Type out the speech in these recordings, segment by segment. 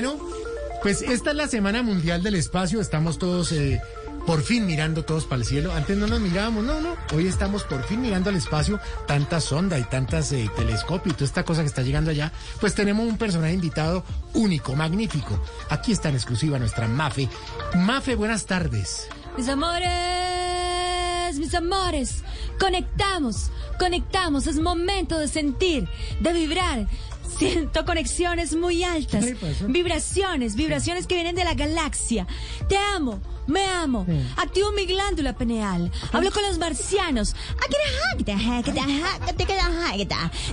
Bueno, pues esta es la Semana Mundial del Espacio. Estamos todos eh, por fin mirando todos para el cielo. Antes no nos mirábamos, no, no. Hoy estamos por fin mirando al espacio. Tanta sonda y tantas eh, telescopios y toda esta cosa que está llegando allá. Pues tenemos un personaje invitado único, magnífico. Aquí está en exclusiva nuestra Mafe. Mafe, buenas tardes. Mis amores, mis amores, conectamos, conectamos, es momento de sentir, de vibrar. Siento conexiones muy altas, vibraciones, vibraciones que vienen de la galaxia. Te amo, me amo, activo mi glándula pineal, hablo con los marcianos.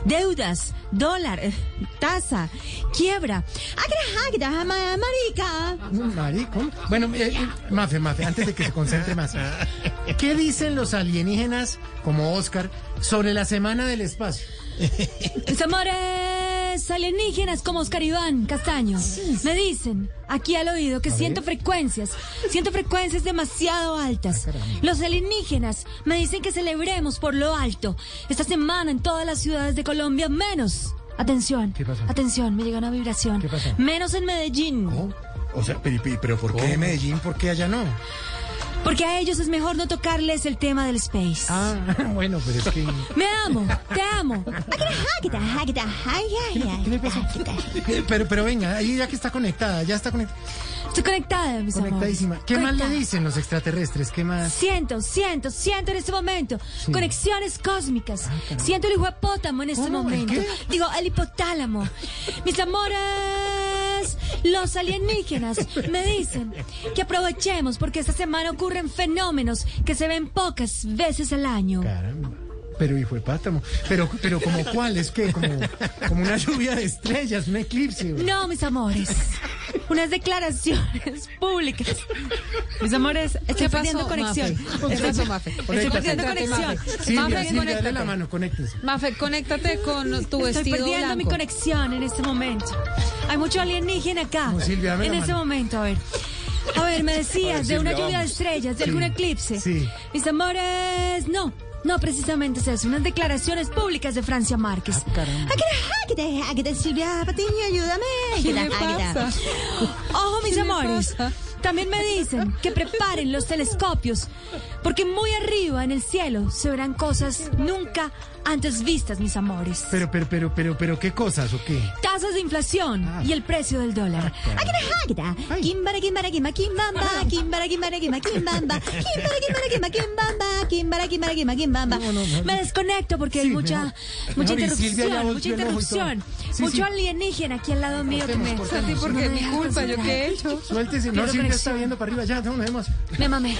Deudas, dólar, tasa, quiebra. Marica. Marico. Bueno, eh, eh, Mafe, Mafe, antes de que se concentre más. ¿Qué dicen los alienígenas, como Oscar, sobre la Semana del Espacio? Mis amores alienígenas como Oscar Iván Castaño me dicen aquí al oído que siento frecuencias, siento frecuencias demasiado altas. Los alienígenas me dicen que celebremos por lo alto esta semana en todas las ciudades de Colombia, menos. Atención, atención, me llega una vibración. Menos en Medellín, Oh, O sea, pero, pero- pero ¿por qué Medellín? ¿Por qué allá no? Porque a ellos es mejor no tocarles el tema del space. Ah, bueno, pero es que... Me amo, te amo. ¿Qué le pasó? Pero, pero venga, ahí ya que está conectada, ya está conectada. Estoy conectada, mis amores. Conectadísima. ¿Qué más le Conectada. dicen los extraterrestres? ¿Qué más? Siento, siento, siento en este momento conexiones cósmicas. siento el hipopótamo en este ¿Cómo? ¿El momento. Digo, el hipotálamo. Mis amores, los alienígenas me dicen que aprovechemos porque esta semana ocurren fenómenos que se ven pocas veces al año. Caramba. Pero hijo de pátamo. Pero, pero como cuál, es que como, como una lluvia de estrellas, un eclipse. No, mis amores. Unas declaraciones públicas. Mis amores, estoy ¿Qué perdiendo pasó, conexión. Mafe? ¿Qué pasó, Mafe? Estoy perdiendo conexión. Mafe. Dale conéctate. la mano, conéctese. Mafe, conéctate con tu Estoy vestido perdiendo mi conexión en este momento. Hay mucho alienígena acá. Silvia, en este mano. momento, a ver. A ver, me decías de una lluvia de estrellas, de Sí, algún eclipse. sí. Mis amores, no. No, precisamente es eso, unas declaraciones públicas de Francia Márquez. Ah. Águeda, águeda, Silvia Patiño, ayúdame. ¿Qué? Ojo, mis ¿Qué le amores. pasa? También me dicen que preparen los telescopios, porque muy arriba en el cielo se verán cosas nunca antes vistas, mis amores. Pero, pero, pero, pero, pero, ¿qué cosas o qué? Tasas de inflación Ah. y el precio del dólar. Águeda, águeda. Ay. Kimbara, kimbara, kimba, kimbamba. Kimbara, kimbara, kimba, kimbamba. Kimbara, kimbara, kimba, kimbamba. Kimbara, kimbara, kimba, kimbamba. Me desconecto porque hay mucha, mucha interrupción, mucha interrupción. Sí, Mucho sí. alienígena aquí al lado mío que me... Porque No es mi culpa, ¿yo qué he concentrar. hecho? Suéltese. No, Silvia está conexión. viendo para arriba. Ya, no, nos vemos. Me mamé.